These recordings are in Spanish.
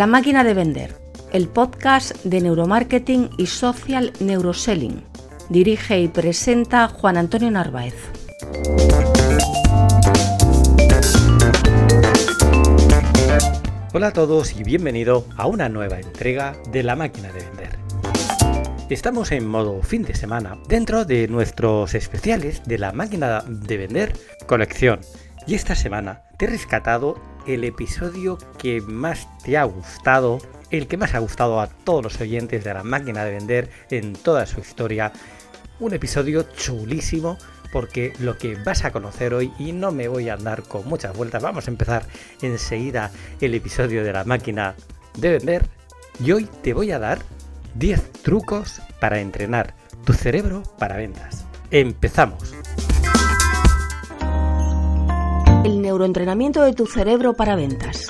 La máquina de vender, el podcast de neuromarketing y social neuroselling. Dirige y presenta Juan Antonio Narváez. Hola a todos y bienvenido a una nueva entrega de La máquina de vender. Estamos en modo fin de semana dentro de nuestros especiales de la máquina de vender colección. Y esta semana te he rescatado el episodio que más te ha gustado, el que más ha gustado a todos los oyentes de la máquina de vender en toda su historia. Un episodio chulísimo porque lo que vas a conocer hoy, y no me voy a andar con muchas vueltas, vamos a empezar enseguida el episodio de la máquina de vender. Y hoy te voy a dar 10 trucos para entrenar tu cerebro para ventas. Empezamos. El neuroentrenamiento de tu cerebro para ventas.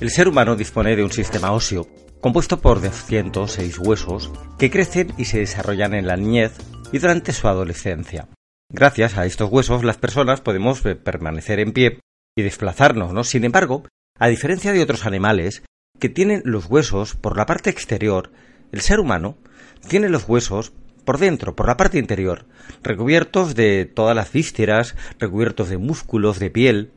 El ser humano dispone de un sistema óseo compuesto por 206 huesos que crecen y se desarrollan en la niñez y durante su adolescencia. Gracias a estos huesos las personas podemos eh, permanecer en pie y desplazarnos, ¿no? Sin embargo, a diferencia de otros animales que tienen los huesos por la parte exterior, el ser humano tiene los huesos por dentro, por la parte interior, recubiertos de todas las vísceras, recubiertos de músculos, de piel.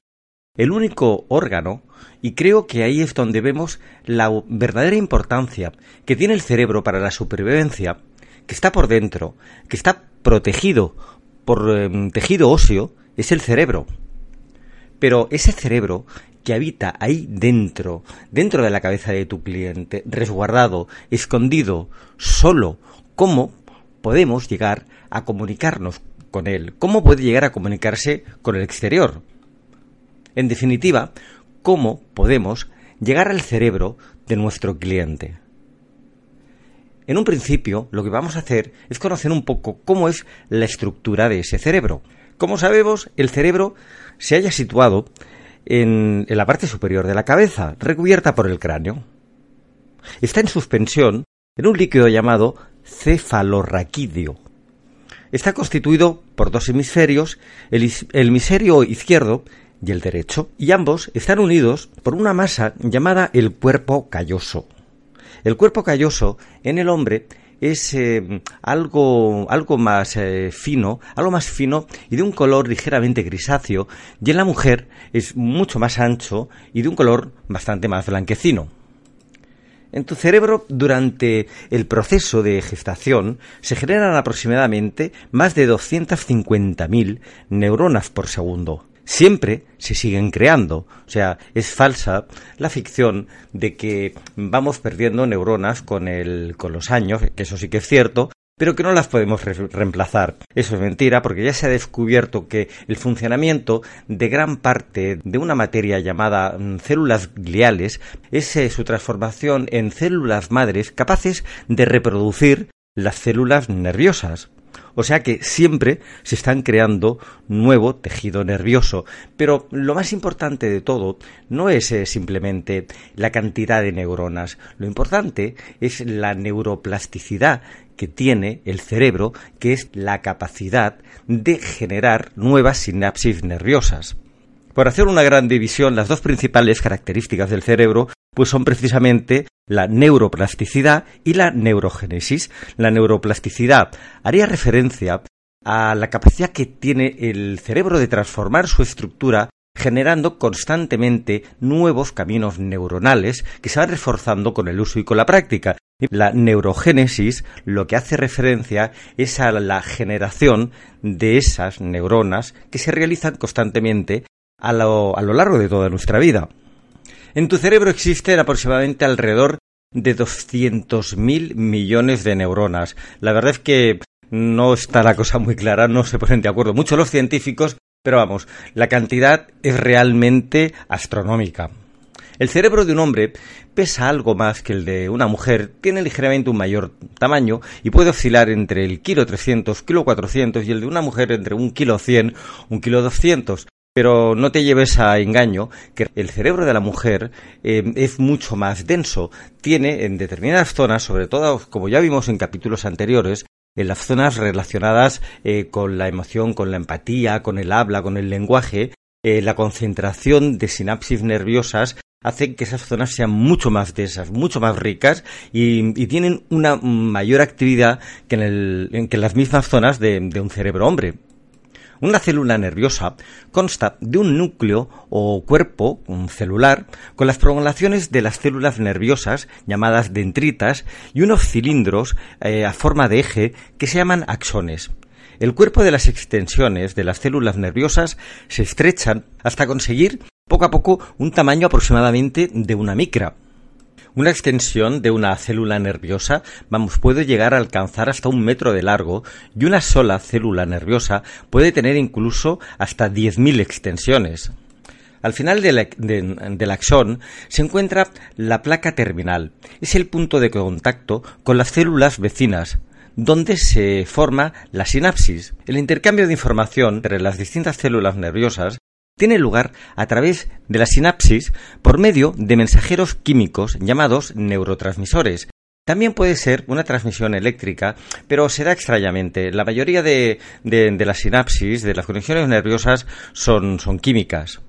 El único órgano, y creo que ahí es donde vemos la verdadera importancia que tiene el cerebro para la supervivencia, que está por dentro, que está protegido por em, tejido óseo, es el cerebro. Pero ese cerebro que habita ahí dentro, dentro de la cabeza de tu cliente, resguardado, escondido, solo, ¿cómo podemos llegar a comunicarnos con él? ¿Cómo puede llegar a comunicarse con el exterior? En definitiva, ¿cómo podemos llegar al cerebro de nuestro cliente? En un principio, lo que vamos a hacer es conocer un poco cómo es la estructura de ese cerebro. Como sabemos, el cerebro se haya situado en, la parte superior de la cabeza, recubierta por el cráneo. Está en suspensión en un líquido llamado cefalorraquídeo. Está constituido por dos hemisferios, el, hemisferio izquierdo y el derecho, y ambos están unidos por una masa llamada el cuerpo calloso. El cuerpo calloso en el hombre es eh, algo, algo más eh, fino, algo más fino y de un color ligeramente grisáceo, y en la mujer es mucho más ancho y de un color bastante más blanquecino. En tu cerebro, durante el proceso de gestación, se generan aproximadamente más de 250.000 neuronas por segundo siempre se siguen creando. O sea, es falsa la ficción de que vamos perdiendo neuronas con, el, con los años, que eso sí que es cierto, pero que no las podemos reemplazar. Eso es mentira porque ya se ha descubierto que el funcionamiento de gran parte de una materia llamada mm, células gliales es eh, su transformación en células madres capaces de reproducir las células nerviosas. O sea que siempre se están creando nuevo tejido nervioso. Pero lo más importante de todo no es eh, simplemente la cantidad de neuronas. Lo importante es la neuroplasticidad que tiene el cerebro, que es la capacidad de generar nuevas sinapsis nerviosas. Por hacer una gran división, las dos principales características del cerebro pues son precisamente la neuroplasticidad y la neurogénesis. La neuroplasticidad haría referencia a la capacidad que tiene el cerebro de transformar su estructura generando constantemente nuevos caminos neuronales que se van reforzando con el uso y con la práctica. La neurogénesis lo que hace referencia es a la generación de esas neuronas que se realizan constantemente a lo, a lo largo de toda nuestra vida. En tu cerebro existen aproximadamente alrededor de 200.000 millones de neuronas. La verdad es que no está la cosa muy clara, no se ponen de acuerdo mucho los científicos, pero vamos, la cantidad es realmente astronómica. El cerebro de un hombre pesa algo más que el de una mujer, tiene ligeramente un mayor tamaño y puede oscilar entre el kilo 300, kilo 400 y el de una mujer entre un kilo 100, un kilo 200. Pero no te lleves a engaño que el cerebro de la mujer eh, es mucho más denso. Tiene en determinadas zonas, sobre todo como ya vimos en capítulos anteriores, en las zonas relacionadas eh, con la emoción, con la empatía, con el habla, con el lenguaje, eh, la concentración de sinapsis nerviosas hace que esas zonas sean mucho más densas, mucho más ricas y, tienen una mayor actividad que en, las mismas zonas de, un cerebro hombre. Una célula nerviosa consta de un núcleo o cuerpo celular con las prolongaciones de las células nerviosas llamadas dendritas y unos cilindros eh, a forma de eje que se llaman axones. El cuerpo de las extensiones de las células nerviosas se estrechan hasta conseguir poco a poco un tamaño aproximadamente de una micra. Una extensión de una célula nerviosa, vamos, puede llegar a alcanzar hasta un metro de largo y una sola célula nerviosa puede tener incluso hasta 10.000 extensiones. Al final del, del, axón se encuentra la placa terminal. Es el punto de contacto con las células vecinas, donde se forma la sinapsis. El intercambio de información entre las distintas células nerviosas tiene lugar a través de la sinapsis por medio de mensajeros químicos llamados neurotransmisores. También puede ser una transmisión eléctrica, pero se da extrañamente. La mayoría de, las sinapsis, de las conexiones nerviosas, son, químicas.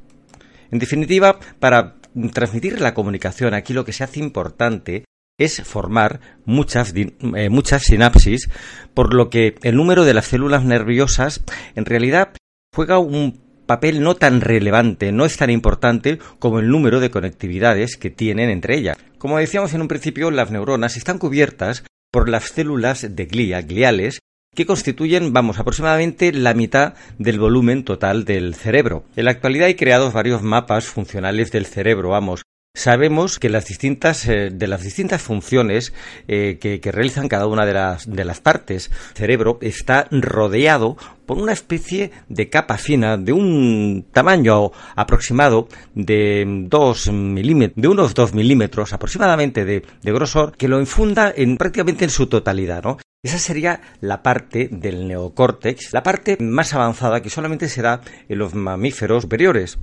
En definitiva, para transmitir la comunicación, aquí lo que se hace importante es formar muchas, eh, muchas sinapsis, por lo que el número de las células nerviosas en realidad juega un papel no tan relevante, no es tan importante como el número de conectividades que tienen entre ellas. Como decíamos en un principio, las neuronas están cubiertas por las células de glía, gliales, que constituyen, vamos, aproximadamente la mitad del volumen total del cerebro. En la actualidad hay creados varios mapas funcionales del cerebro, vamos, Sabemos que las distintas, eh, de las distintas funciones eh, que, realizan cada una de las, de las partes, el cerebro está rodeado por una especie de capa fina de un tamaño aproximado de dos milímetros, de unos 2 milímetros aproximadamente de, de, grosor, que lo infunda en prácticamente en su totalidad, ¿no? Esa sería la parte del neocórtex, la parte más avanzada que solamente se da en los mamíferos superiores.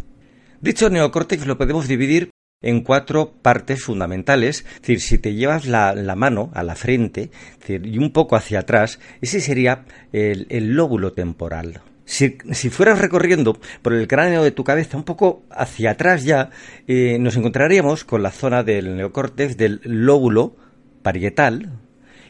Dicho neocórtex lo podemos dividir en cuatro partes fundamentales. Es decir, si te llevas la, mano a la frente y un poco hacia atrás, ese sería el, lóbulo temporal. Si, fueras recorriendo por el cráneo de tu cabeza un poco hacia atrás ya, eh, nos encontraríamos con la zona del neocórtex del lóbulo parietal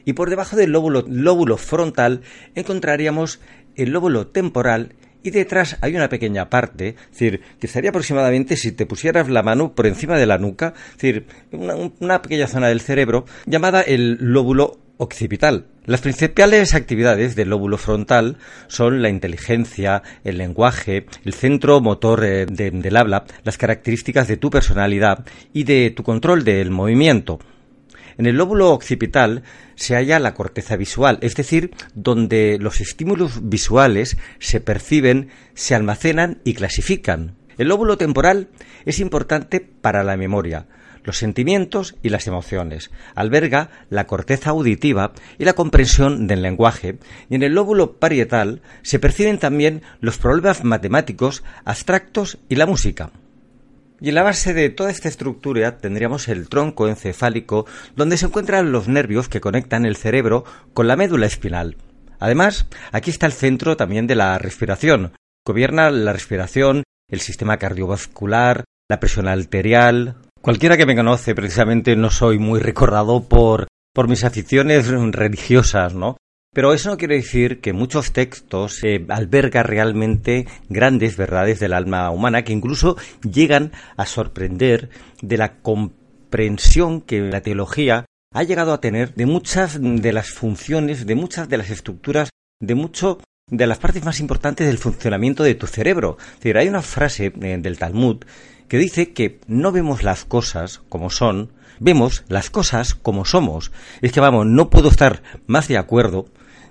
y por debajo del lóbulo, lóbulo frontal encontraríamos el lóbulo temporal y detrás hay una pequeña parte, es decir, que estaría aproximadamente si te pusieras la mano por encima de la nuca, es decir, una, pequeña zona del cerebro llamada el lóbulo occipital. Las principales actividades del lóbulo frontal son la inteligencia, el lenguaje, el centro motor eh, del habla, las características de tu personalidad y de tu control del movimiento. En el lóbulo occipital se halla la corteza visual, es decir, donde los estímulos visuales se perciben, se almacenan y clasifican. El lóbulo temporal es importante para la memoria, los sentimientos y las emociones. Alberga la corteza auditiva y la comprensión del lenguaje. Y en el lóbulo parietal se perciben también los problemas matemáticos, abstractos y la música. Y en la base de toda esta estructura tendríamos el tronco encefálico, donde se encuentran los nervios que conectan el cerebro con la médula espinal. Además, aquí está el centro también de la respiración. Gobierna la respiración, el sistema cardiovascular, la presión arterial. Cualquiera que me conoce, precisamente no soy muy recordado por, por mis aficiones religiosas, ¿no? Pero eso no quiere decir que muchos textos eh, albergan realmente grandes verdades del alma humana que incluso llegan a sorprender de la comprensión que la teología ha llegado a tener de muchas de las funciones, de muchas de las estructuras, de mucho de las partes más importantes del funcionamiento de tu cerebro. Es decir, hay una frase eh, del Talmud que dice que no vemos las cosas como son, vemos las cosas como somos. Es que vamos, no puedo estar más de acuerdo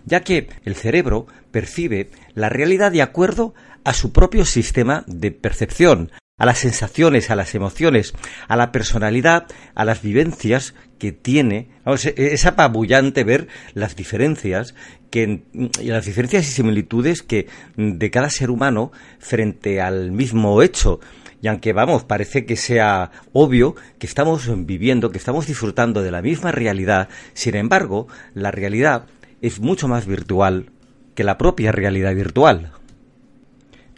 ya que el cerebro percibe la realidad de acuerdo a su propio sistema de percepción, a las sensaciones, a las emociones, a la personalidad, a las vivencias que tiene. es apabullante ver las diferencias que las diferencias y similitudes que de cada ser humano frente al mismo hecho. Y aunque vamos, parece que sea obvio que estamos viviendo, que estamos disfrutando de la misma realidad, sin embargo, la realidad es mucho más virtual que la propia realidad virtual.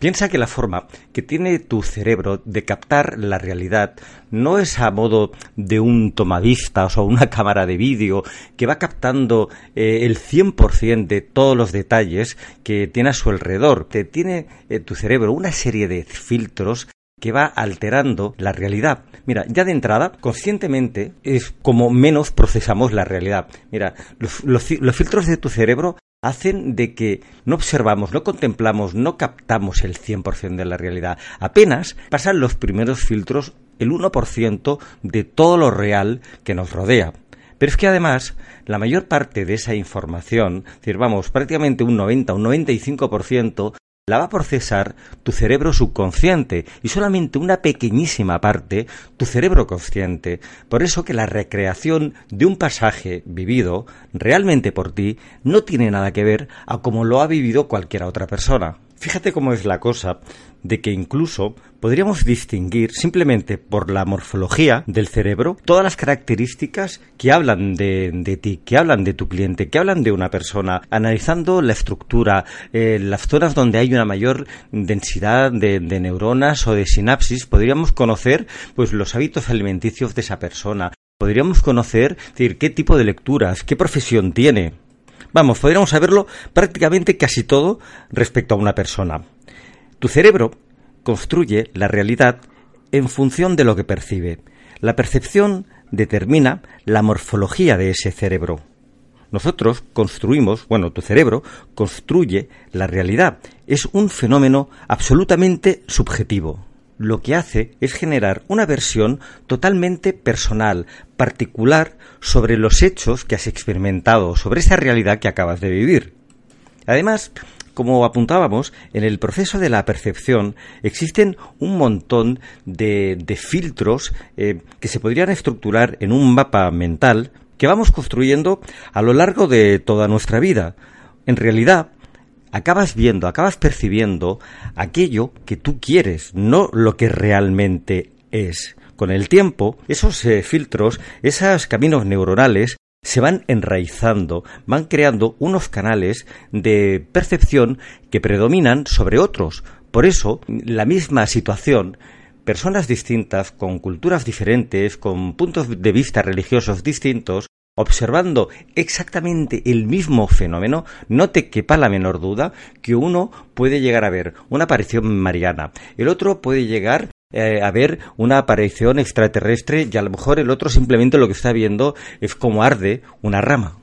Piensa que la forma que tiene tu cerebro de captar la realidad no es a modo de un tomavistas o una cámara de vídeo que va captando eh, el 100% de todos los detalles que tiene a su alrededor. Te tiene eh, tu cerebro una serie de filtros que va alterando la realidad. Mira, ya de entrada, conscientemente es como menos procesamos la realidad. Mira, los filtros de tu cerebro hacen de que no observamos, no contemplamos, no captamos el 100% de la realidad. Apenas pasan los primeros filtros el 1% de todo lo real que nos rodea. Pero es que además la mayor parte de esa información, es decir, vamos, prácticamente un 90, un 95%, la va a procesar tu cerebro subconsciente y solamente una pequeñísima parte tu cerebro consciente. Por eso que la recreación de un pasaje vivido realmente por ti no tiene nada que ver a cómo lo ha vivido cualquier otra persona. Fíjate cómo es la cosa de que incluso podríamos distinguir simplemente por la morfología del cerebro todas las características que hablan de, ti, que hablan de tu cliente, que hablan de una persona, analizando la estructura, eh, las zonas donde hay una mayor densidad de, de neuronas o de sinapsis, podríamos conocer pues los hábitos alimenticios de esa persona, podríamos conocer decir, qué tipo de lecturas, qué profesión tiene. Vamos, podríamos saberlo prácticamente casi todo respecto a una persona. Tu cerebro construye la realidad en función de lo que percibe. La percepción determina la morfología de ese cerebro. Nosotros construimos, bueno, tu cerebro construye la realidad. Es un fenómeno absolutamente subjetivo lo que hace es generar una versión totalmente personal, particular, sobre los hechos que has experimentado, sobre esa realidad que acabas de vivir. Además, como apuntábamos, en el proceso de la percepción existen un montón de, filtros eh, que se podrían estructurar en un mapa mental que vamos construyendo a lo largo de toda nuestra vida. En realidad, acabas viendo, acabas percibiendo aquello que tú quieres, no lo que realmente es. Con el tiempo, esos eh, filtros, esos caminos neuronales, se van enraizando, van creando unos canales de percepción que predominan sobre otros. Por eso, la misma situación personas distintas, con culturas diferentes, con puntos de vista religiosos distintos, observando exactamente el mismo fenómeno, no te quepa la menor duda que uno puede llegar a ver una aparición mariana, el otro puede llegar eh, a ver una aparición extraterrestre y a lo mejor el otro simplemente lo que está viendo es como arde una rama.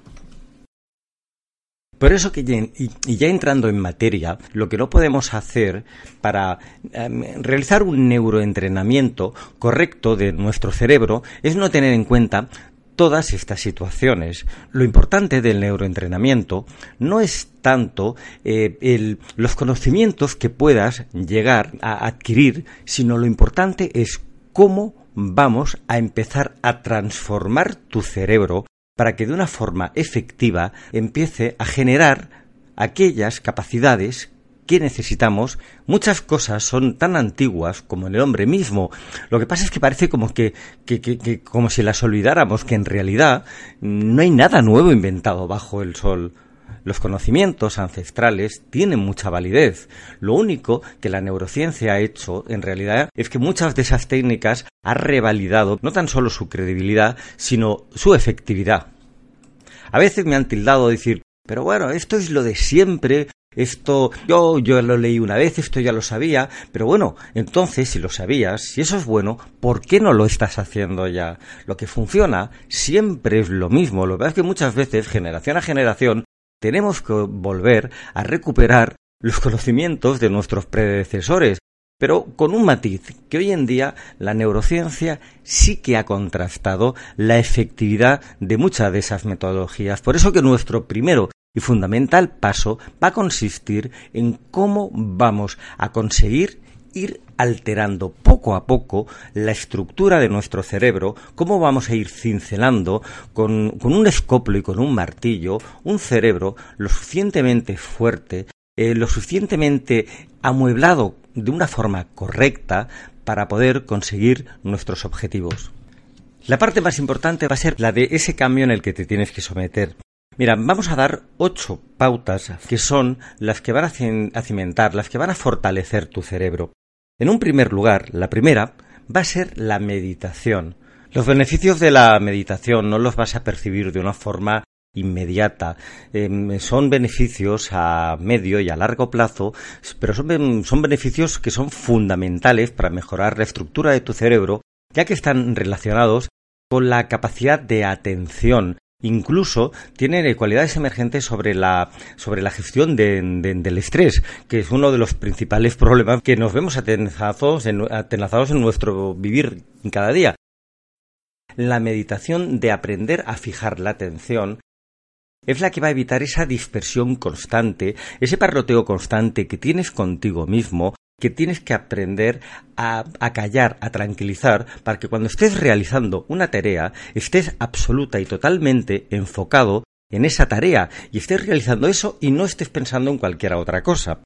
Por eso que ya, y ya entrando en materia, lo que no podemos hacer para em, realizar un neuroentrenamiento correcto de nuestro cerebro es no tener en cuenta todas estas situaciones. Lo importante del neuroentrenamiento no es tanto eh, los conocimientos que puedas llegar a adquirir, sino lo importante es cómo vamos a empezar a transformar tu cerebro para que de una forma efectiva empiece a generar aquellas capacidades ¿Qué necesitamos, muchas cosas son tan antiguas como en el hombre mismo. Lo que pasa es que parece como que, que, que, como si las olvidáramos, que en realidad no hay nada nuevo inventado bajo el sol. Los conocimientos ancestrales tienen mucha validez. Lo único que la neurociencia ha hecho, en realidad, es que muchas de esas técnicas ha revalidado no tan solo su credibilidad, sino su efectividad. A veces me han tildado de decir, pero bueno, esto es lo de siempre, esto yo, yo lo leí una vez, esto ya lo sabía, pero bueno, entonces si lo sabías, si eso es bueno, ¿por qué no lo estás haciendo ya? Lo que funciona siempre es lo mismo, lo que pasa es que muchas veces, generación a generación, tenemos que volver a recuperar los conocimientos de nuestros predecesores, pero con un matiz, que hoy en día la neurociencia sí que ha contrastado la efectividad de muchas de esas metodologías. Por eso que nuestro primero y fundamental paso va a consistir en cómo vamos a conseguir ir alterando poco a poco la estructura de nuestro cerebro, cómo vamos a ir cincelando con, un escoplo y con un martillo un cerebro lo suficientemente fuerte, eh, lo suficientemente amueblado de una forma correcta para poder conseguir nuestros objetivos. La parte más importante va a ser la de ese cambio en el que te tienes que someter. Mira, vamos a dar ocho pautas que son las que van a cimentar, las que van a fortalecer tu cerebro. En un primer lugar, la primera va a ser la meditación. Los beneficios de la meditación no los vas a percibir de una forma inmediata. Em, son beneficios a medio y a largo plazo, pero son, son beneficios que son fundamentales para mejorar la estructura de tu cerebro, ya que están relacionados con la capacidad de atención Incluso tiene cualidades emergentes sobre la, sobre la gestión del estrés, que es uno de los principales problemas que nos vemos atenazados en, atenazados en nuestro vivir cada día. La meditación de aprender a fijar la atención es la que va a evitar esa dispersión constante, ese parroteo constante que tienes contigo mismo que tienes que aprender a, callar, a tranquilizar, para que cuando estés realizando una tarea estés absoluta y totalmente enfocado en esa tarea y estés realizando eso y no estés pensando en cualquier otra cosa.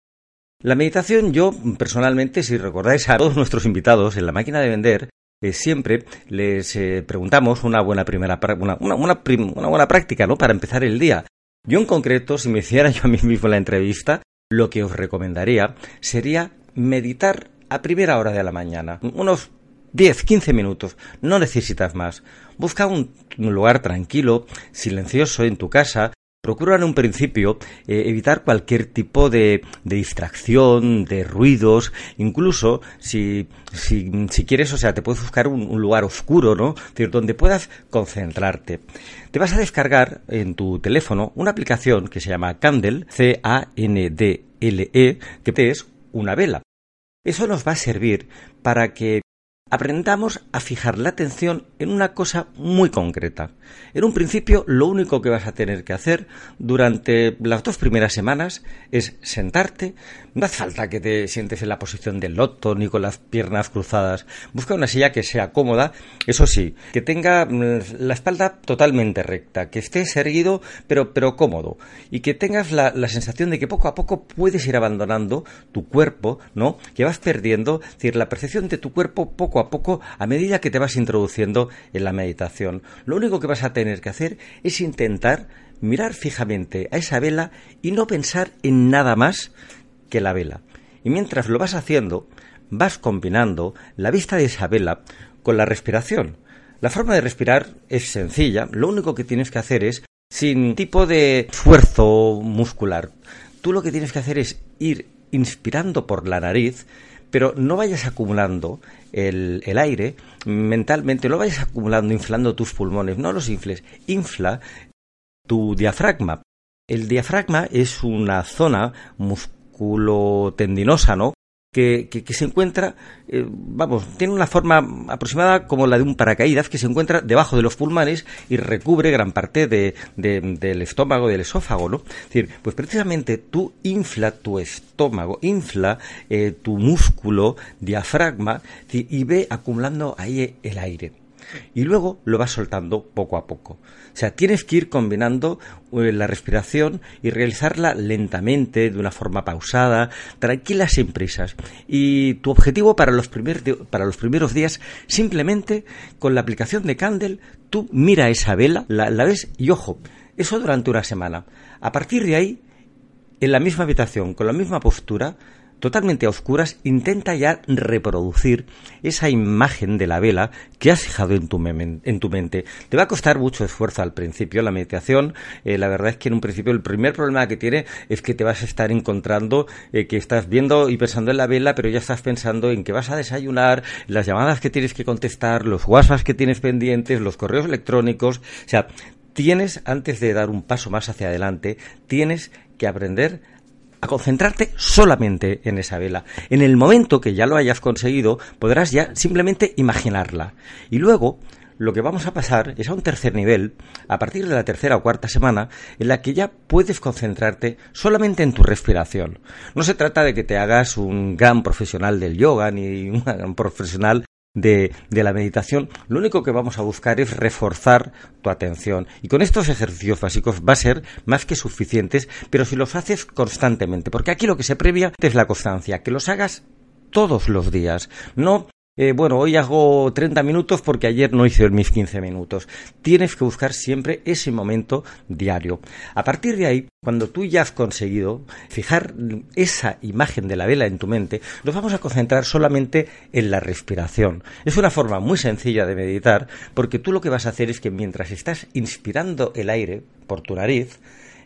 La meditación, yo personalmente, si recordáis a todos nuestros invitados en la máquina de vender, eh, siempre les eh, preguntamos una buena primera una, buena práctica, ¿no? Para empezar el día. Yo en concreto, si me hiciera yo a mí mismo la entrevista, lo que os recomendaría sería meditar a primera hora de la mañana, unos 10, 15 minutos, no necesitas más. Busca un, lugar tranquilo, silencioso en tu casa. Procura en un principio eh, evitar cualquier tipo de, distracción, de ruidos, incluso si, si, quieres, o sea, te puedes buscar un, lugar oscuro, ¿no? decir, donde puedas concentrarte. Te vas a descargar en tu teléfono una aplicación que se llama Candle, C-A-N-D-L-E, que es una vela. Eso nos va a servir para que aprendamos a fijar la atención en una cosa muy concreta. En un principio, lo único que vas a tener que hacer durante las dos primeras semanas es sentarte. No hace falta que te sientes en la posición del loto ni con las piernas cruzadas. Busca una silla que sea cómoda, eso sí, que tenga mm, la espalda totalmente recta, que estés erguido pero, pero cómodo y que tengas la, sensación de que poco a poco puedes ir abandonando tu cuerpo, ¿no? Que vas perdiendo, es decir, la percepción de tu cuerpo poco a poco a medida que te vas introduciendo en la meditación. Lo único que vas a tener que hacer es intentar mirar fijamente a esa vela y no pensar en nada más que la vela. Y mientras lo vas haciendo, vas combinando la vista de esa vela con la respiración. La forma de respirar es sencilla, lo único que tienes que hacer es sin tipo de esfuerzo muscular. Tú lo que tienes que hacer es ir inspirando por la nariz, pero no vayas acumulando el, aire mentalmente, no vayas acumulando, inflando tus pulmones, no los infles, infla tu diafragma. El diafragma es una zona musculotendinosa, ¿no? Que, se encuentra, eh, vamos, tiene una forma aproximada como la de un paracaídas que se encuentra debajo de los pulmones y recubre gran parte de, del estómago, del esófago, ¿no? Es decir, pues precisamente tú infla tu estómago, infla eh, tu músculo, diafragma, y ve acumulando ahí el aire y luego lo vas soltando poco a poco. O sea, tienes que ir combinando eh, la respiración y realizarla lentamente, de una forma pausada, tranquila, sin prisas. Y tu objetivo para los, para los primeros días, simplemente con la aplicación de Candle, tú mira esa vela, la, la ves y ojo, eso durante una semana. A partir de ahí, en la misma habitación, con la misma postura, totalmente a oscuras, intenta ya reproducir esa imagen de la vela que has fijado en tu, en tu mente. Te va a costar mucho esfuerzo al principio la meditación. Eh, la verdad es que en un principio el primer problema que tiene es que te vas a estar encontrando eh, que estás viendo y pensando en la vela, pero ya estás pensando en que vas a desayunar, las llamadas que tienes que contestar, los WhatsApp que tienes pendientes, los correos electrónicos. O sea, tienes, antes de dar un paso más hacia adelante, tienes que aprender a concentrarte solamente en esa vela. En el momento que ya lo hayas conseguido, podrás ya simplemente imaginarla. Y luego, lo que vamos a pasar es a un tercer nivel, a partir de la tercera o cuarta semana, en la que ya puedes concentrarte solamente en tu respiración. No se trata de que te hagas un gran profesional del yoga ni un gran profesional de, la meditación, lo único que vamos a buscar es reforzar tu atención. Y con estos ejercicios básicos va a ser más que suficientes, pero si los haces constantemente, porque aquí lo que se previa es la constancia, que los hagas todos los días, no eh, bueno, hoy hago 30 minutos porque ayer no hice mis 15 minutos. Tienes que buscar siempre ese momento diario. A partir de ahí, cuando tú ya has conseguido fijar esa imagen de la vela en tu mente, nos vamos a concentrar solamente en la respiración. Es una forma muy sencilla de meditar porque tú lo que vas a hacer es que mientras estás inspirando el aire por tu nariz,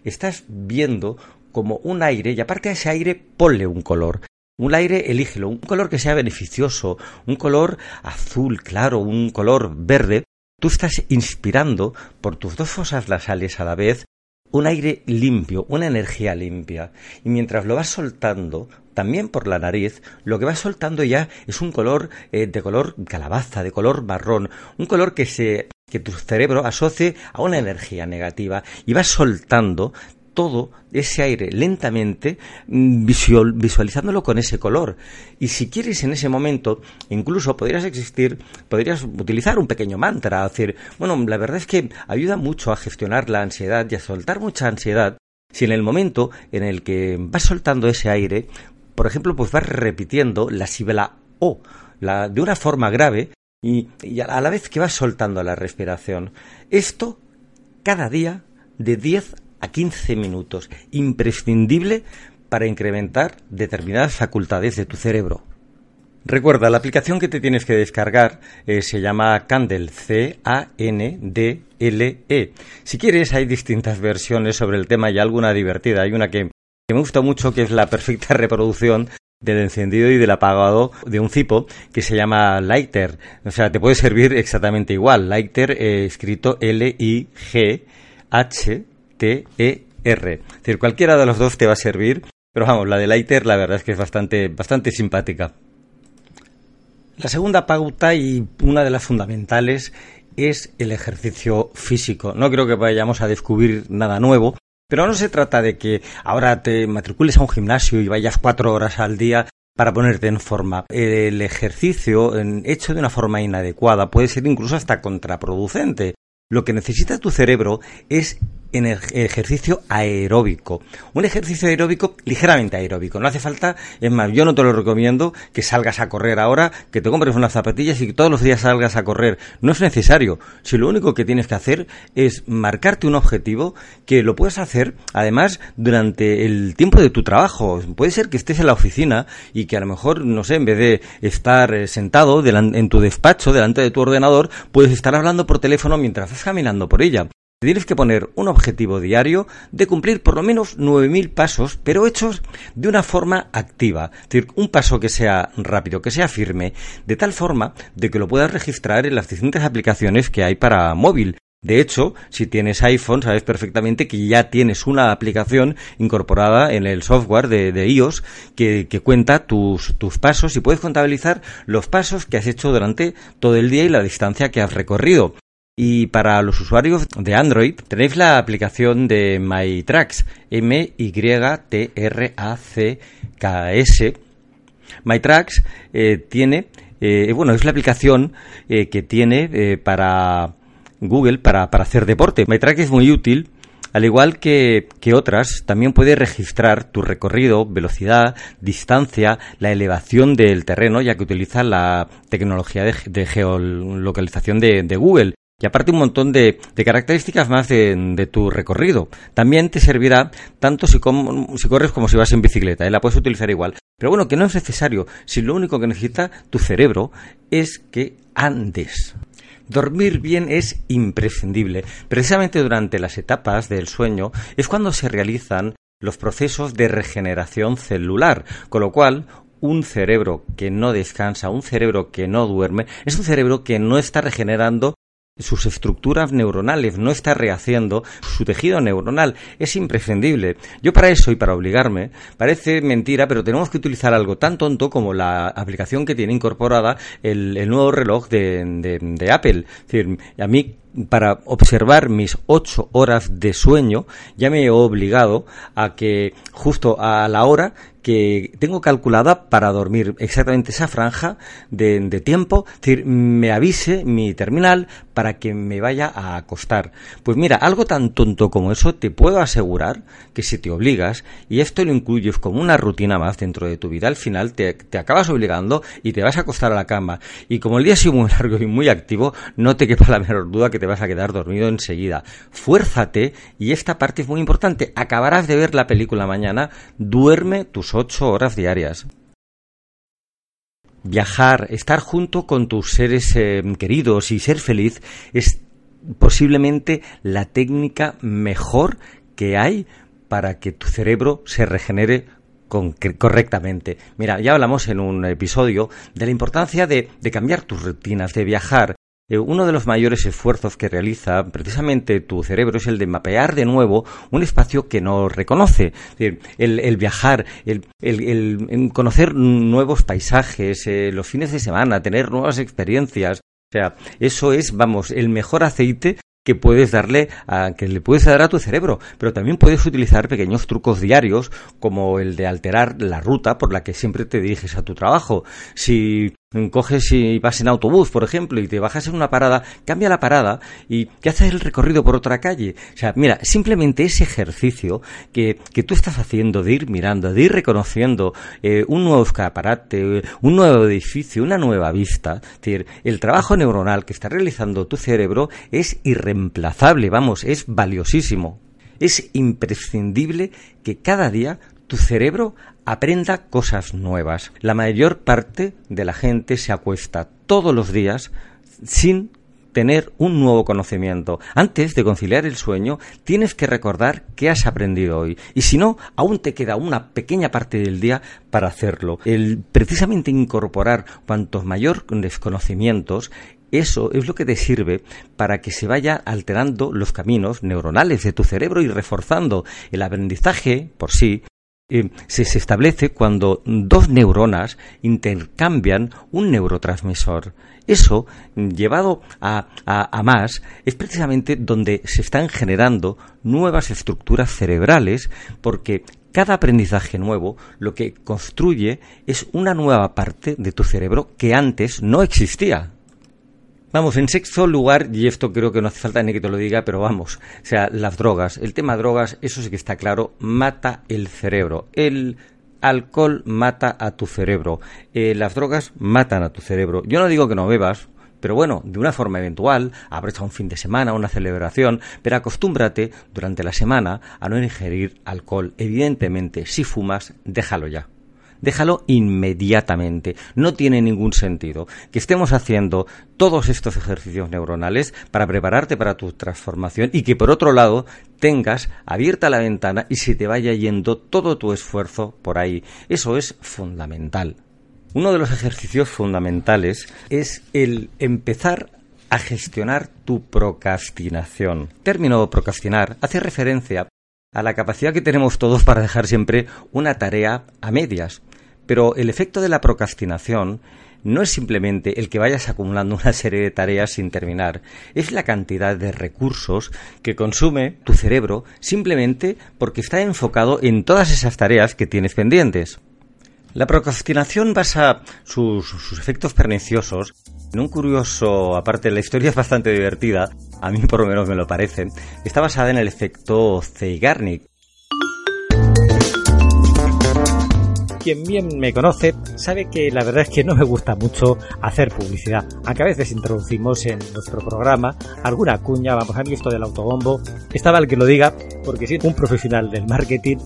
estás viendo como un aire y aparte de ese aire ponle un color. Un aire, elígelo, un color que sea beneficioso, un color azul claro, un color verde. Tú estás inspirando por tus dos fosas nasales a la vez un aire limpio, una energía limpia. Y mientras lo vas soltando, también por la nariz, lo que vas soltando ya es un color eh, de color calabaza, de color marrón, un color que se que tu cerebro asocie a una energía negativa y vas soltando todo ese aire lentamente mm, visualizándolo con ese color. Y si quieres en ese momento, incluso podrías existir, podrías utilizar un pequeño mantra, decir, bueno, la verdad es que ayuda mucho a gestionar la ansiedad y a soltar mucha ansiedad. Si en el momento en el que vas soltando ese aire, por ejemplo, pues vas repitiendo la sílaba O, la, de una forma grave, y, y a la vez que vas soltando la respiración. Esto cada día de 10 a 15 minutos, imprescindible para incrementar determinadas facultades de tu cerebro. Recuerda, la aplicación que te tienes que descargar eh, se llama Candle, C-A-N-D-L-E. Si quieres, hay distintas versiones sobre el tema y alguna divertida. Hay una que, me gusta mucho, que es la perfecta reproducción del encendido y del apagado de un cipo que se llama Lighter. O sea, te puede servir exactamente igual. Lighter eh, escrito L-I-G-H T-E-R. Es decir, cualquiera de los dos te va a servir, pero vamos, la de Lighter la verdad es que es bastante, bastante simpática. La segunda pauta y una de las fundamentales es el ejercicio físico. No creo que vayamos a descubrir nada nuevo, pero no se trata de que ahora te matricules a un gimnasio y vayas cuatro horas al día para ponerte en forma. El ejercicio hecho de una forma inadecuada puede ser incluso hasta contraproducente. Lo que necesita tu cerebro es en ejercicio aeróbico. Un ejercicio aeróbico ligeramente aeróbico. No hace falta, es más, yo no te lo recomiendo que salgas a correr ahora, que te compres unas zapatillas y que todos los días salgas a correr. No es necesario. Si lo único que tienes que hacer es marcarte un objetivo que lo puedes hacer, además, durante el tiempo de tu trabajo. Puede ser que estés en la oficina y que a lo mejor, no sé, en vez de estar eh, sentado en tu despacho, delante de tu ordenador, puedes estar hablando por teléfono mientras estás caminando por ella. Tienes que poner un objetivo diario de cumplir por lo menos 9.000 pasos, pero hechos de una forma activa. Es decir, un paso que sea rápido, que sea firme, de tal forma de que lo puedas registrar en las distintas aplicaciones que hay para móvil. De hecho, si tienes iPhone, sabes perfectamente que ya tienes una aplicación incorporada en el software de, iOS que, cuenta tus, pasos y puedes contabilizar los pasos que has hecho durante todo el día y la distancia que has recorrido. Y para los usuarios de Android tenéis la aplicación de MyTracks, M-Y-T-R-A-C-K-S. MyTracks eh, tiene, eh, bueno, es la aplicación eh, que tiene para Google para, para hacer deporte. MyTracks es muy útil al igual que, que, otras, también puede registrar tu recorrido, velocidad, distancia, la elevación del terreno, ya que utiliza la tecnología de, geolocalización de, Google y aparte un montón de, características más de, tu recorrido. También te servirá tanto si, corres como si vas en bicicleta, ¿eh? la puedes utilizar igual. Pero bueno, que no es necesario, si lo único que necesita tu cerebro es que andes. Dormir bien es imprescindible. Precisamente durante las etapas del sueño es cuando se realizan los procesos de regeneración celular, con lo cual un cerebro que no descansa, un cerebro que no duerme, es un cerebro que no está regenerando sus estructuras neuronales, no está rehaciendo su tejido neuronal. Es imprescindible. Yo para eso y para obligarme, parece mentira, pero tenemos que utilizar algo tan tonto como la aplicación que tiene incorporada el, nuevo reloj de, de Apple. Es decir, a mí para observar mis ocho horas de sueño, ya me he obligado a que justo a la hora que tengo calculada para dormir exactamente esa franja de, tiempo, es decir, me avise mi terminal para que me vaya a acostar. Pues mira, algo tan tonto como eso te puedo asegurar que si te obligas y esto lo incluyes como una rutina más dentro de tu vida, al final te, te acabas obligando y te vas a acostar a la cama. Y como el día ha sido muy largo y muy activo, no te quepa la menor duda que te vas a quedar dormido enseguida. Fuérzate y esta parte es muy importante. Acabarás de ver la película mañana, duerme tus ocho horas diarias viajar, estar junto con tus seres eh, queridos y ser feliz es posiblemente la técnica mejor que hay para que tu cerebro se regenere correctamente. Mira, ya hablamos en un episodio de la importancia de, cambiar tus rutinas, de viajar, uno de los mayores esfuerzos que realiza precisamente tu cerebro es el de mapear de nuevo un espacio que no reconoce. El, viajar, el, conocer nuevos paisajes, eh, los fines de semana, tener nuevas experiencias. O sea, eso es, vamos, el mejor aceite que puedes darle a, que le puedes dar a tu cerebro, pero también puedes utilizar pequeños trucos diarios como el de alterar la ruta por la que siempre te diriges a tu trabajo. Si coges y vas en autobús, por ejemplo, y te bajas en una parada, cambia la parada y haces el recorrido por otra calle. O sea, mira, simplemente ese ejercicio que, que tú estás haciendo de ir mirando, de ir reconociendo eh, un nuevo escaparate, un nuevo edificio, una nueva vista, es decir, el trabajo neuronal que está realizando tu cerebro es irreemplazable, vamos, es valiosísimo. Es imprescindible que cada día tu cerebro aprenda cosas nuevas. La mayor parte de la gente se acuesta todos los días sin tener un nuevo conocimiento. Antes de conciliar el sueño, tienes que recordar qué has aprendido hoy. Y si no, aún te queda una pequeña parte del día para hacerlo. El precisamente incorporar cuantos mayores conocimientos eso es lo que te sirve para que se vaya alterando los caminos neuronales de tu cerebro y reforzando el aprendizaje por sí eh, se, establece cuando dos neuronas intercambian un neurotransmisor. Eso, llevado a, a, más, es precisamente donde se están generando nuevas estructuras cerebrales porque cada aprendizaje nuevo lo que construye es una nueva parte de tu cerebro que antes no existía. Vamos, en sexto lugar, y esto creo que no hace falta ni que te lo diga, pero vamos, o sea, las drogas. El tema drogas, eso sí que está claro, mata el cerebro. El alcohol mata a tu cerebro. Eh, las drogas matan a tu cerebro. Yo no digo que no bebas, pero bueno, de una forma eventual, aprovecha un fin de semana, una celebración, pero acostúmbrate durante la semana a no ingerir alcohol. Evidentemente, si fumas, déjalo ya déjalo inmediatamente. No tiene ningún sentido que estemos haciendo todos estos ejercicios neuronales para prepararte para tu transformación y que por otro lado tengas abierta la ventana y se te vaya yendo todo tu esfuerzo por ahí. Eso es fundamental. Uno de los ejercicios fundamentales es el empezar a gestionar tu procrastinación. término procrastinar hace referencia a la capacidad que tenemos todos para dejar siempre una tarea a medias. Pero el efecto de la procrastinación no es simplemente el que vayas acumulando una serie de tareas sin terminar, es la cantidad de recursos que consume tu cerebro simplemente porque está enfocado en todas esas tareas que tienes pendientes. La procrastinación basa sus, efectos perniciosos en un curioso, aparte la historia es bastante divertida, a mí por lo menos me lo parece, está basada en el efecto Zeigarnik, quien bien me conoce sabe que la verdad es que no me gusta mucho hacer publicidad, aunque a veces introducimos en nuestro programa alguna cuña, vamos, a mí esto del autobombo, estaba el que lo diga, porque siendo un profesional del marketing,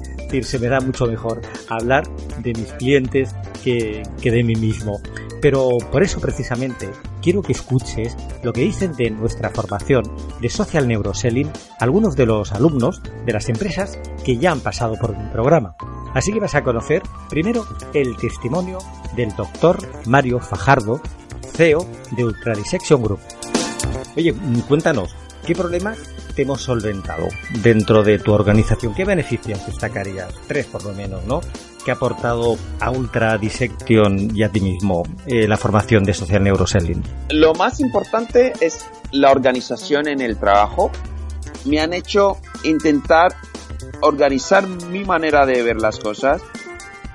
se me da mucho mejor hablar de mis clientes que, que de mí mismo. Pero por eso precisamente quiero que escuches lo que dicen de nuestra formación de Social Neuroselling algunos de los alumnos de las empresas que ya han pasado por mi programa. Así que vas a conocer primero el testimonio del doctor Mario Fajardo, CEO de Ultra Dissection Group. Oye, cuéntanos, ¿qué problemas te hemos solventado dentro de tu organización? ¿Qué beneficios destacarías? Tres por lo menos, ¿no? ¿Qué ha aportado a Ultra Dissection y a ti mismo eh, la formación de Social Neuroselling? Lo más importante es la organización en el trabajo. Me han hecho intentar organizar mi manera de ver las cosas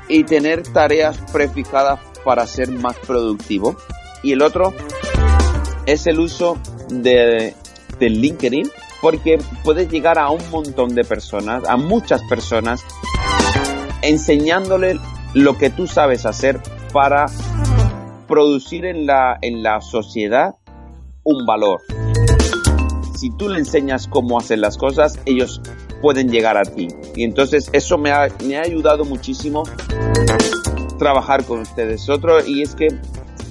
y tener tareas prefijadas para ser más productivo. Y el otro es el uso de, de LinkedIn porque puedes llegar a un montón de personas, a muchas personas, enseñándole lo que tú sabes hacer para producir en la, en la sociedad un valor. Si tú le enseñas cómo hacer las cosas, ellos pueden llegar a ti. Y entonces eso me ha, me ha ayudado muchísimo trabajar con ustedes. Otro, y es que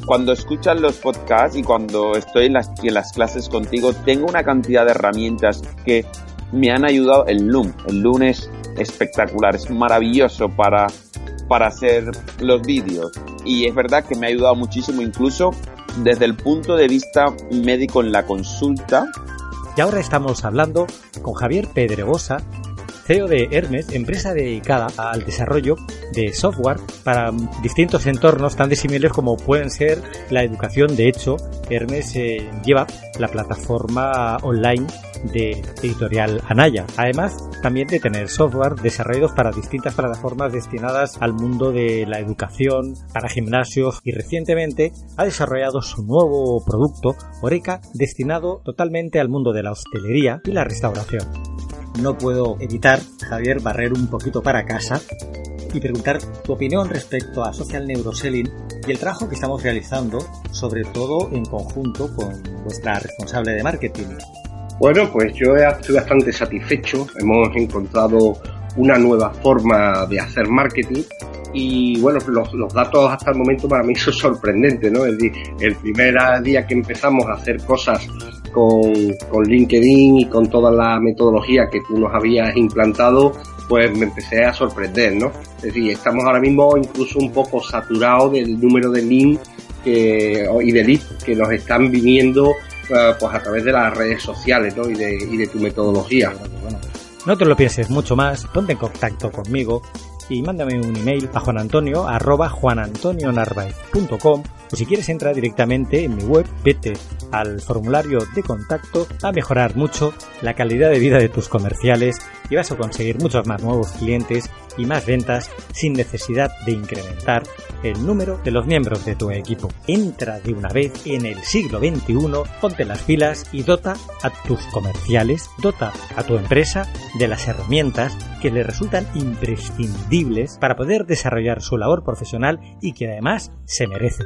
cuando escuchan los podcasts y cuando estoy en las, en las clases contigo, tengo una cantidad de herramientas que me han ayudado. El Loom, el Loom espectacular, es maravilloso para, para hacer los vídeos. Y es verdad que me ha ayudado muchísimo, incluso desde el punto de vista médico en la consulta. Y ahora estamos hablando con Javier Pedregosa, CEO de Hermes, empresa dedicada al desarrollo de software para distintos entornos tan disímiles como pueden ser la educación. De hecho, Hermes eh, lleva la plataforma online de editorial Anaya. Además, también de tener software desarrollados para distintas plataformas destinadas al mundo de la educación, para gimnasios y recientemente ha desarrollado su nuevo producto, Oreca, destinado totalmente al mundo de la hostelería y la restauración. No puedo evitar, Javier, barrer un poquito para casa y preguntar tu opinión respecto a Social Neuroselling y el trabajo que estamos realizando, sobre todo en conjunto con vuestra responsable de marketing. Bueno, pues yo estoy bastante satisfecho. Hemos encontrado una nueva forma de hacer marketing y bueno, los, datos hasta el momento para mí son sorprendentes, ¿no? Decir, el primer día que empezamos a hacer cosas con, con LinkedIn y con toda la metodología que tú nos habías implantado, pues me empecé a sorprender, ¿no? Es decir, estamos ahora mismo incluso un poco saturados del número de links y de leads que nos están viniendo eh, pues a través de las redes sociales ¿no? y, de, y de tu metodología. No te lo pienses mucho más, ponte en contacto conmigo y mándame un email a juanantonio o si quieres entrar directamente en mi web, vete al formulario de contacto a mejorar mucho la calidad de vida de tus comerciales y vas a conseguir muchos más nuevos clientes y más ventas sin necesidad de incrementar el número de los miembros de tu equipo. Entra de una vez en el siglo XXI, ponte las pilas y dota a tus comerciales, dota a tu empresa de las herramientas que le resultan imprescindibles para poder desarrollar su labor profesional y que además se merecen.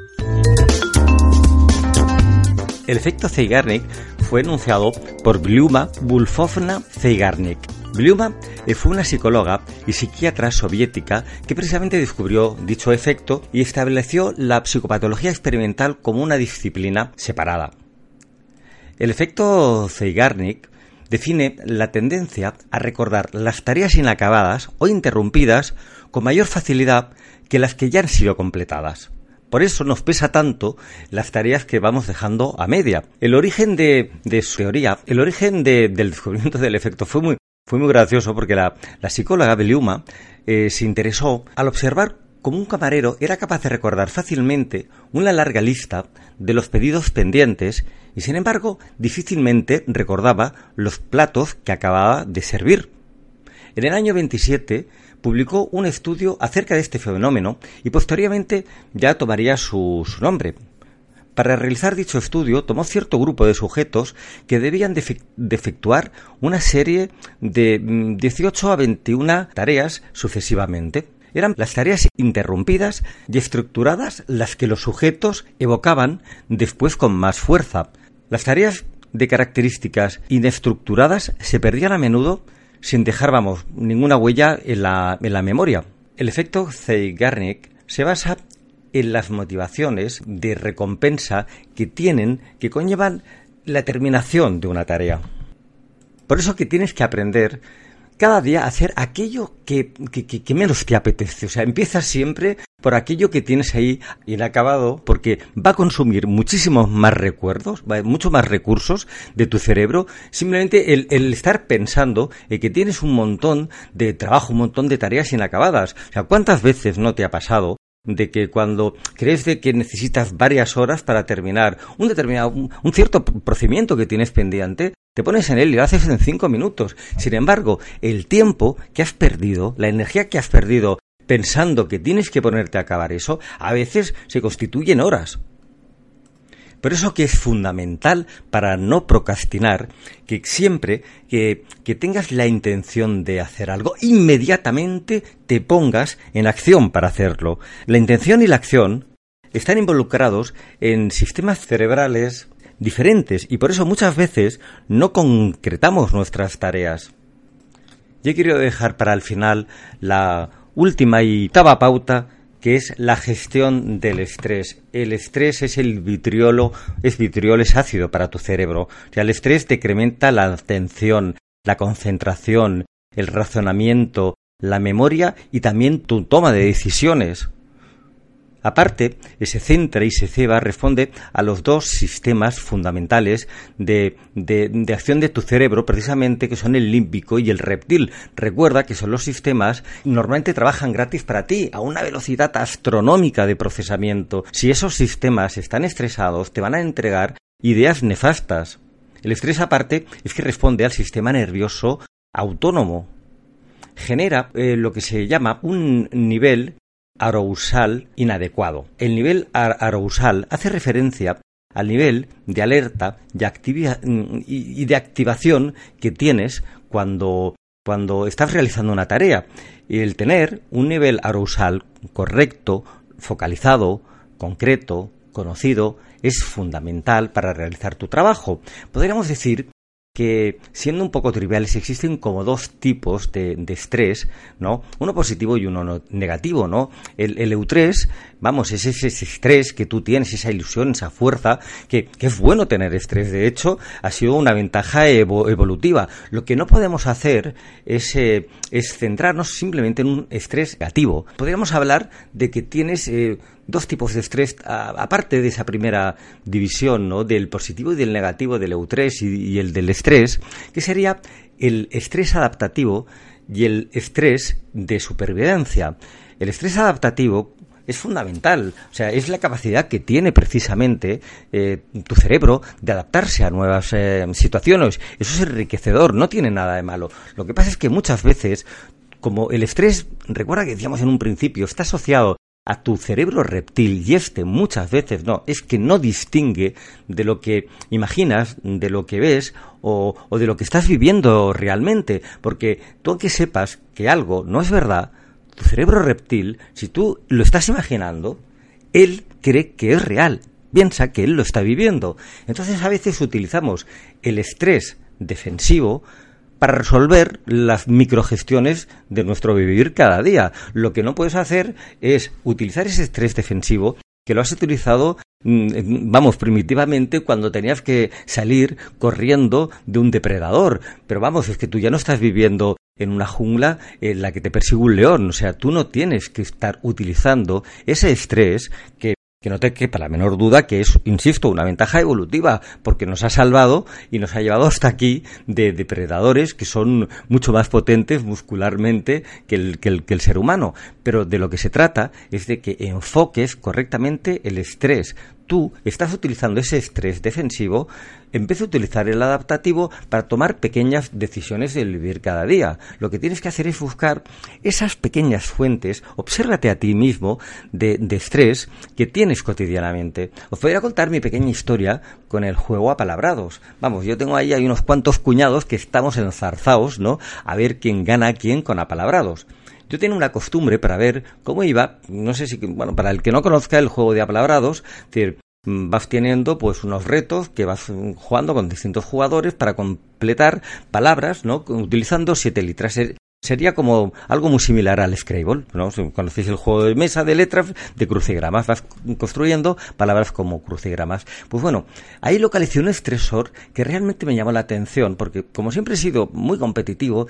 El efecto Zeigarnik fue enunciado por Bluma Bulfovna Zeigarnik. Bluma eh, fue una psicóloga y psiquiatra soviética que precisamente descubrió dicho efecto y estableció la psicopatología experimental como una disciplina separada. El efecto Zeigarnik define la tendencia a recordar las tareas inacabadas o interrumpidas con mayor facilidad que las que ya han sido completadas. Por eso nos pesa tanto las tareas que vamos dejando a media. El origen de, su teoría, el origen del descubrimiento del efecto fue muy, fue muy gracioso porque la, psicóloga Beliuma eh, se interesó al observar cómo un camarero era capaz de recordar fácilmente una larga lista de los pedidos pendientes y sin embargo difícilmente recordaba los platos que acababa de servir. En el año 27 publicó un estudio acerca de este fenómeno y posteriormente ya tomaría su, nombre. Para realizar dicho estudio tomó cierto grupo de sujetos que debían de, efectuar una serie de 18 mm, a 21 tareas sucesivamente. Eran las tareas interrumpidas y estructuradas las que los sujetos evocaban después con más fuerza. Las tareas de características inestructuradas se perdían a menudo sin dejar, vamos, ninguna huella en la, en la memoria. El efecto Zeigarnik se basa en las motivaciones de recompensa que tienen, que conllevan la terminación de una tarea. Por eso que tienes que aprender cada día hacer aquello que, que, menos te apetece. O sea, empiezas siempre por aquello que tienes ahí inacabado, porque va a consumir muchísimos más recuerdos, muchos más recursos de tu cerebro, simplemente el, el, estar pensando en que tienes un montón de trabajo, un montón de tareas inacabadas. O sea, ¿cuántas veces no te ha pasado de que cuando crees de que necesitas varias horas para terminar un determinado, un, cierto procedimiento que tienes pendiente, te pones en él y lo haces en cinco minutos. Sin embargo, el tiempo que has perdido, la energía que has perdido pensando que tienes que ponerte a acabar eso, a veces se constituyen horas. Por eso que es fundamental para no procrastinar que siempre que, que, tengas la intención de hacer algo, inmediatamente te pongas en acción para hacerlo. La intención y la acción están involucrados en sistemas cerebrales diferentes y por eso muchas veces no concretamos nuestras tareas. Yo quiero dejar para el final la última y octava pauta que es la gestión del estrés. El estrés es el vitriolo, es vitriol, es ácido para tu cerebro. O sea, el estrés decrementa la atención, la concentración, el razonamiento, la memoria y también tu toma de decisiones. Aparte, se centra y se ceba, responde a los dos sistemas fundamentales de, de, acción de tu cerebro, precisamente que son el límbico y el reptil. Recuerda que son los sistemas normalmente trabajan gratis para ti, a una velocidad astronómica de procesamiento. Si esos sistemas están estresados, te van a entregar ideas nefastas. El estrés aparte es que responde al sistema nervioso autónomo. Genera eh, lo que se llama un nivel arousal inadecuado. El nivel arousal hace referencia al nivel de alerta y de activación que tienes cuando, cuando estás realizando una tarea. Y el tener un nivel arousal correcto, focalizado, concreto, conocido, es fundamental para realizar tu trabajo. Podríamos decir que siendo un poco triviales existen como dos tipos de, estrés, ¿no? Uno positivo y uno negativo, ¿no? El, el eustrés, vamos, es ese, estrés que tú tienes, esa ilusión, esa fuerza, que, es bueno tener estrés, de hecho, ha sido una ventaja evolutiva. Lo que no podemos hacer es, eh, es centrarnos simplemente en un estrés negativo. Podríamos hablar de que tienes eh, dos tipos de estrés, aparte de esa primera división, ¿no? Del positivo y del negativo, del eustrés y, el del estrés, que sería el estrés adaptativo y el estrés de supervivencia. El estrés adaptativo es fundamental. O sea, es la capacidad que tiene precisamente eh, tu cerebro de adaptarse a nuevas eh, situaciones. Eso es enriquecedor, no tiene nada de malo. Lo que pasa es que muchas veces, como el estrés, recuerda que decíamos en un principio, está asociado a tu cerebro reptil y este muchas veces no, es que no distingue de lo que imaginas, de lo que ves o, de lo que estás viviendo realmente, porque tú que sepas que algo no es verdad, tu cerebro reptil, si tú lo estás imaginando, él cree que es real, piensa que él lo está viviendo. Entonces a veces utilizamos el estrés defensivo para resolver las microgestiones de nuestro vivir cada día. Lo que no puedes hacer es utilizar ese estrés defensivo que lo has utilizado, mm, vamos, primitivamente cuando tenías que salir corriendo de un depredador. Pero vamos, es que tú ya no estás viviendo en una jungla en la que te persigue un león. O sea, tú no tienes que estar utilizando ese estrés que que no te quepa la menor duda que es, insisto, una ventaja evolutiva, porque nos ha salvado y nos ha llevado hasta aquí de depredadores que son mucho más potentes muscularmente que el, que el, que el ser humano. Pero de lo que se trata es de que enfoques correctamente el estrés, tú estás utilizando ese estrés defensivo en vez de utilizar el adaptativo para tomar pequeñas decisiones del vivir cada día. Lo que tienes que hacer es buscar esas pequeñas fuentes, obsérvate a ti mismo de, estrés que tienes cotidianamente. Os voy a contar mi pequeña historia con el juego a palabrados. Vamos, yo tengo ahí hay unos cuantos cuñados que estamos enzarzados, ¿no? A ver quién gana a quién con apalabrados. Yo tenía una costumbre para ver cómo iba, no sé si, bueno, para el que no conozca el juego de apalabrados, es decir, vas teniendo pues unos retos que vas jugando con distintos jugadores para completar palabras, ¿no? Utilizando siete letras. Sería como algo muy similar al Scrabble, ¿no? Conocéis el juego de mesa de letras de crucigramas, vas construyendo palabras como crucigramas. Pues bueno, ahí localicé un estresor que realmente me llamó la atención, porque como siempre he sido muy competitivo,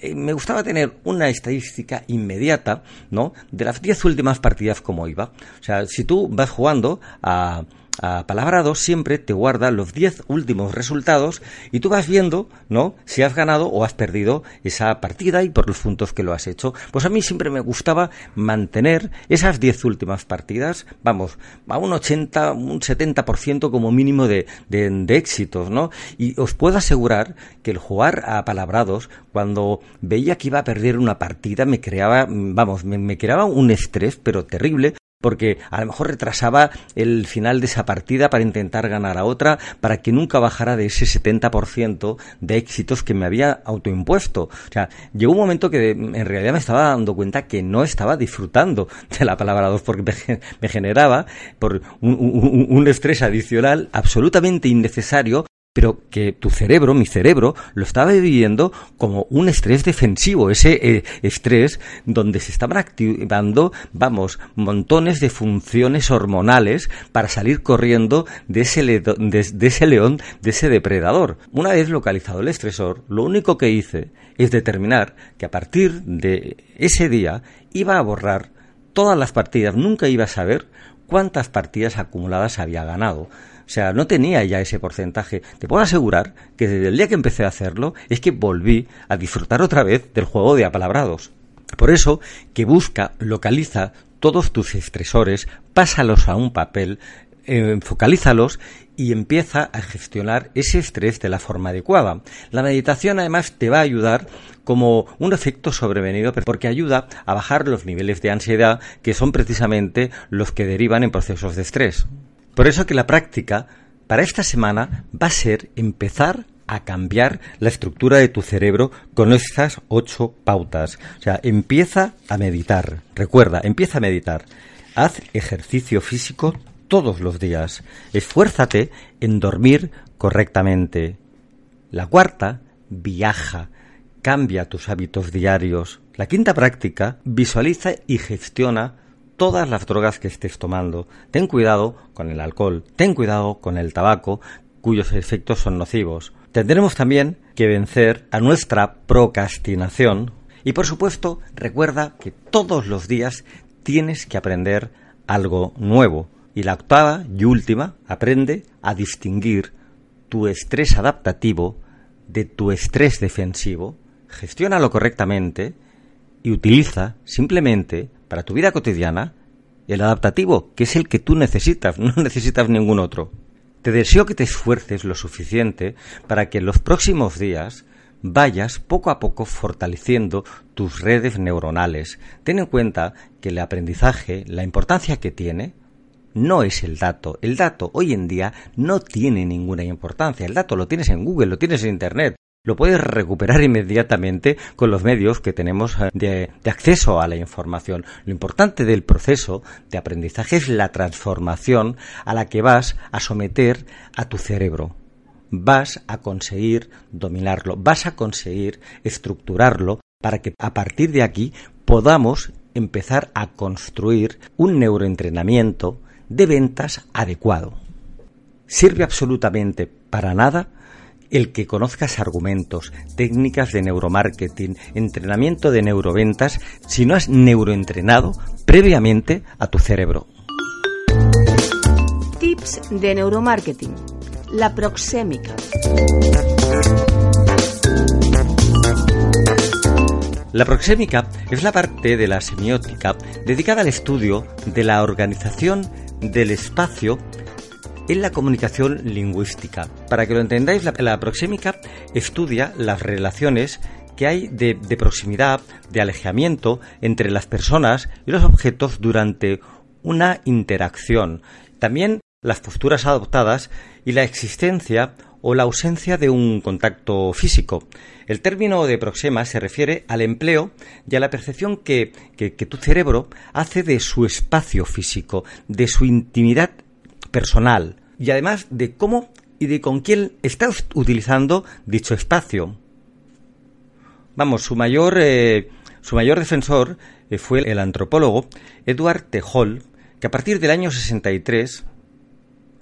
eh, me gustaba tener una estadística inmediata, ¿no? De las diez últimas partidas como iba. O sea, si tú vas jugando a apalabrado siempre te guarda los 10 últimos resultados y tú vas viendo, ¿no? Si has ganado o has perdido esa partida y por los puntos que lo has hecho. Pues a mí siempre me gustaba mantener esas 10 últimas partidas, vamos, a un 80, un 70% como mínimo de, de, éxitos, ¿no? Y os puedo asegurar que el jugar a palabrados, cuando veía que iba a perder una partida, me creaba, vamos, me creaba un estrés, pero terrible, porque a lo mejor retrasaba el final de esa partida para intentar ganar a otra, para que nunca bajara de ese 70% de éxitos que me había autoimpuesto. O sea, llegó un momento que en realidad me estaba dando cuenta que no estaba disfrutando de la palabra 2 porque me, generaba por un estrés adicional absolutamente innecesario pero que tu cerebro, mi cerebro, lo estaba viviendo como un estrés defensivo, ese eh, estrés donde se estaban activando, vamos, montones de funciones hormonales para salir corriendo de ese, de ese león, de ese depredador. Una vez localizado el estresor, lo único que hice es determinar que a partir de ese día iba a borrar todas las partidas, nunca iba a saber cuántas partidas acumuladas había ganado. O sea, no tenía ya ese porcentaje. Te puedo asegurar que desde el día que empecé a hacerlo es que volví a disfrutar otra vez del juego de apalabrados. Por eso, que busca, localiza todos tus estresores, pásalos a un papel, eh, focalízalos y empieza a gestionar ese estrés de la forma adecuada. La meditación además te va a ayudar como un efecto sobrevenido porque ayuda a bajar los niveles de ansiedad que son precisamente los que derivan en procesos de estrés. Por eso que la práctica para esta semana va a ser empezar a cambiar la estructura de tu cerebro con estas ocho pautas. O sea, empieza a meditar. Recuerda, empieza a meditar. Haz ejercicio físico todos los días. Esfuérzate en dormir correctamente. La cuarta, viaja. Cambia tus hábitos diarios. La quinta práctica, visualiza y gestiona todas las drogas que estés tomando. Ten cuidado con el alcohol, ten cuidado con el tabaco, cuyos efectos son nocivos. Tendremos también que vencer a nuestra procrastinación y por supuesto recuerda que todos los días tienes que aprender algo nuevo. Y la octava y última, aprende a distinguir tu estrés adaptativo de tu estrés defensivo, gestiónalo correctamente y utiliza simplemente para tu vida cotidiana el adaptativo, que es el que tú necesitas, no necesitas ningún otro. Te deseo que te esfuerces lo suficiente para que en los próximos días vayas poco a poco fortaleciendo tus redes neuronales. Ten en cuenta que el aprendizaje, la importancia que tiene, no es el dato. El dato hoy en día no tiene ninguna importancia. El dato lo tienes en Google, lo tienes en Internet lo puedes recuperar inmediatamente con los medios que tenemos eh, de, acceso a la información. Lo importante del proceso de aprendizaje es la transformación a la que vas a someter a tu cerebro. Vas a conseguir dominarlo, vas a conseguir estructurarlo para que a partir de aquí podamos empezar a construir un neuroentrenamiento de ventas adecuado. Sirve absolutamente para nada el que conozcas argumentos, técnicas de neuromarketing, entrenamiento de neuroventas, si no has neuroentrenado previamente a tu cerebro. Tips de neuromarketing. La proxémica. La proxémica es la parte de la semiótica dedicada al estudio de la organización del espacio en la comunicación lingüística. Para que lo entendáis, la, proxémica estudia las relaciones que hay de, proximidad, de alejamiento entre las personas y los objetos durante una interacción. También las posturas adoptadas y la existencia o la ausencia de un contacto físico. El término de proxema se refiere al empleo y a la percepción que, que tu cerebro hace de su espacio físico, de su intimidad personal y además de cómo y de con quién está utilizando dicho espacio. Vamos, su mayor, eh, su mayor defensor eh, fue el antropólogo Edward T. Hall, que a partir del año 63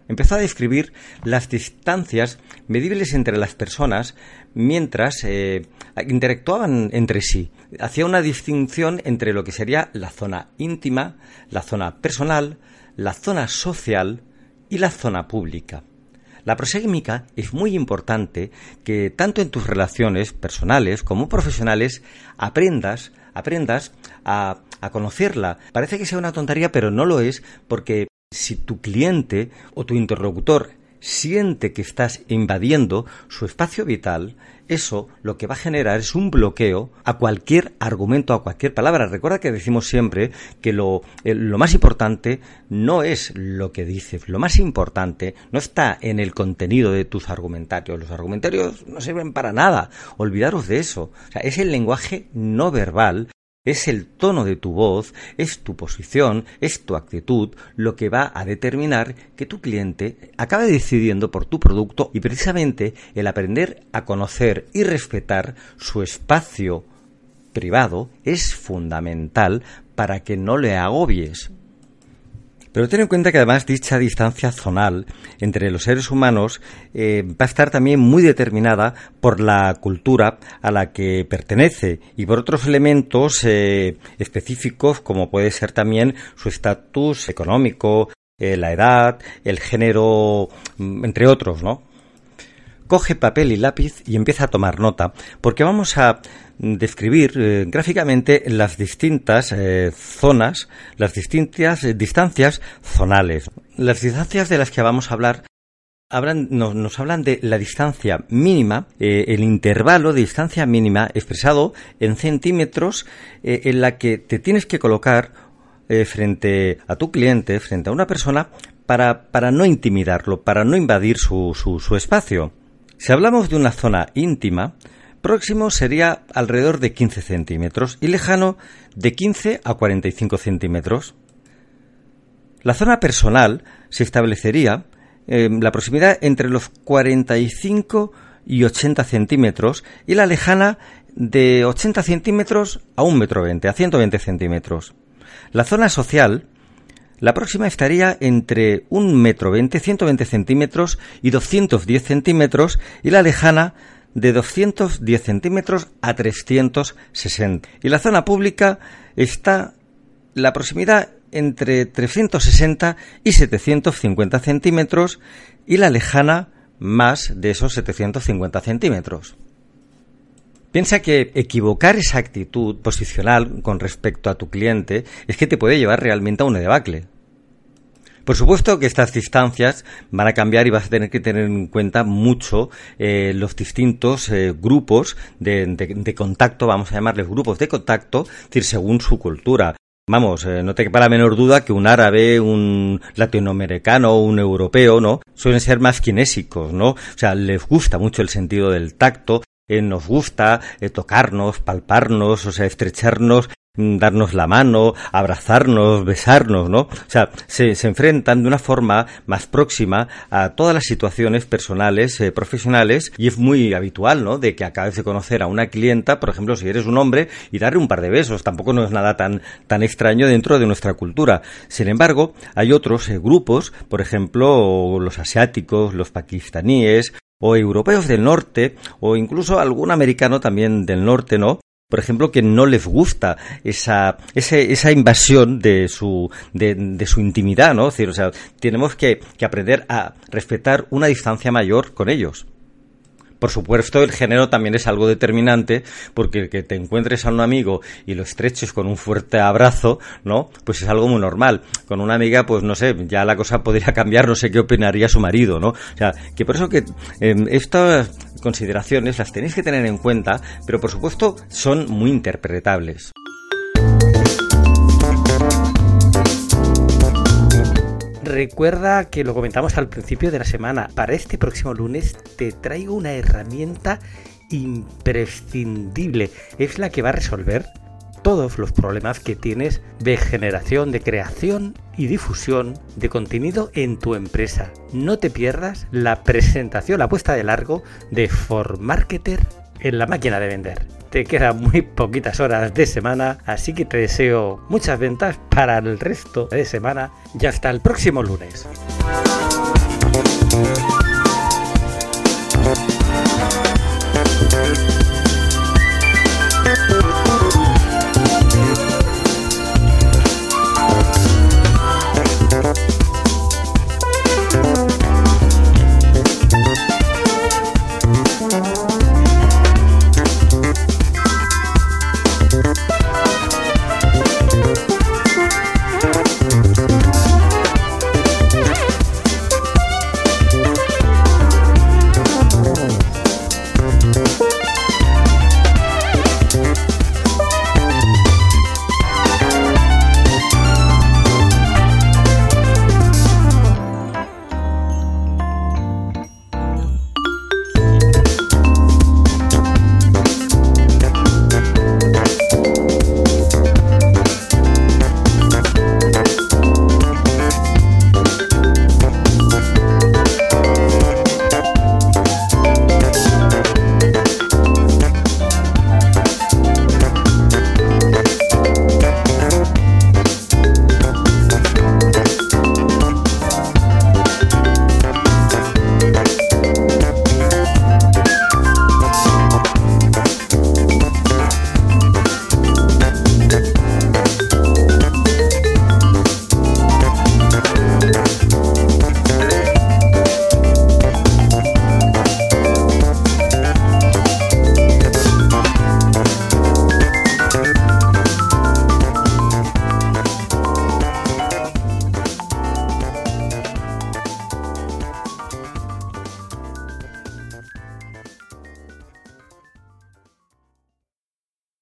empezó a describir las distancias medibles entre las personas mientras eh, interactuaban entre sí. Hacía una distinción entre lo que sería la zona íntima, la zona personal, la zona social y la zona pública. La prosémica es muy importante que tanto en tus relaciones personales como profesionales aprendas, aprendas a, a conocerla. Parece que sea una tontería, pero no lo es porque si tu cliente o tu interlocutor siente que estás invadiendo su espacio vital, eso lo que va a generar es un bloqueo a cualquier argumento, a cualquier palabra. Recuerda que decimos siempre que lo, lo, más importante no es lo que dices, lo más importante no está en el contenido de tus argumentarios. Los argumentarios no sirven para nada, olvidaros de eso. O sea, es el lenguaje no verbal es el tono de tu voz, es tu posición, es tu actitud lo que va a determinar que tu cliente acabe decidiendo por tu producto y precisamente el aprender a conocer y respetar su espacio privado es fundamental para que no le agobies, pero ten en cuenta que además dicha distancia zonal entre los seres humanos eh, va a estar también muy determinada por la cultura a la que pertenece y por otros elementos eh, específicos como puede ser también su estatus económico, eh, la edad, el género, mm, entre otros, ¿no? Coge papel y lápiz y empieza a tomar nota, porque vamos a describir eh, gráficamente las distintas eh, zonas, las distintas eh, distancias zonales. Las distancias de las que vamos a hablar nos, hablan de la distancia mínima, el intervalo de distancia mínima expresado en centímetros en la que te tienes que colocar frente a tu cliente, frente a una persona, para, para no intimidarlo, para no invadir su, su espacio. Si hablamos de una zona íntima, próximo sería alrededor de 15 centímetros y lejano de 15 a 45 centímetros. La zona personal se establecería en la proximidad entre los 45 y 80 centímetros y la lejana de 80 centímetros a 1 metro 20, a 120 centímetros. La zona social, la próxima estaría entre 1 metro 20, 120 centímetros y 210 centímetros y la lejana de 210 centímetros a 360. Y la zona pública está la proximidad entre 360 y 750 centímetros y la lejana más de esos 750 centímetros. Piensa que equivocar esa actitud posicional con respecto a tu cliente es que te puede llevar realmente a un debacle. Por supuesto que estas distancias van a cambiar y vas a tener que tener en cuenta mucho eh, los distintos eh, grupos de, contacto, vamos a llamarles grupos de contacto, decir, según su cultura. Vamos, eh, no te quepa la menor duda que un árabe, un latinoamericano, un europeo, ¿no? Suelen ser más kinésicos, ¿no? O sea, les gusta mucho el sentido del tacto, nos gusta tocarnos, palparnos, o sea, estrecharnos darnos la mano, abrazarnos, besarnos, ¿no? O sea, se, enfrentan de una forma más próxima a todas las situaciones personales, eh, profesionales, y es muy habitual, ¿no? De que acabes de conocer a una clienta, por ejemplo, si eres un hombre, y darle un par de besos, tampoco no es nada tan, tan extraño dentro de nuestra cultura. Sin embargo, hay otros eh, grupos, por ejemplo, los asiáticos, los pakistaníes, o europeos del norte, o incluso algún americano también del norte, ¿no? Por ejemplo, que no les gusta esa, esa invasión de su, de, su intimidad, ¿no? Decir, o sea, tenemos que, que aprender a respetar una distancia mayor con ellos. Por supuesto, el género también es algo determinante, porque que te encuentres a un amigo y lo estreches con un fuerte abrazo, ¿no? Pues es algo muy normal. Con una amiga, pues no sé, ya la cosa podría cambiar, no sé qué opinaría su marido, ¿no? O sea, que por eso que em, estas consideraciones las tenéis que tener en cuenta, pero por supuesto son muy interpretables. Recuerda que lo comentamos al principio de la semana. Para este próximo lunes te traigo una herramienta imprescindible. Es la que va a resolver todos los problemas que tienes de generación, de creación y difusión de contenido en tu empresa. No te pierdas la presentación, la puesta de largo de For Marketer en la máquina de vender. Te quedan muy poquitas horas de semana, así que te deseo muchas ventas para el resto de semana y hasta el próximo lunes.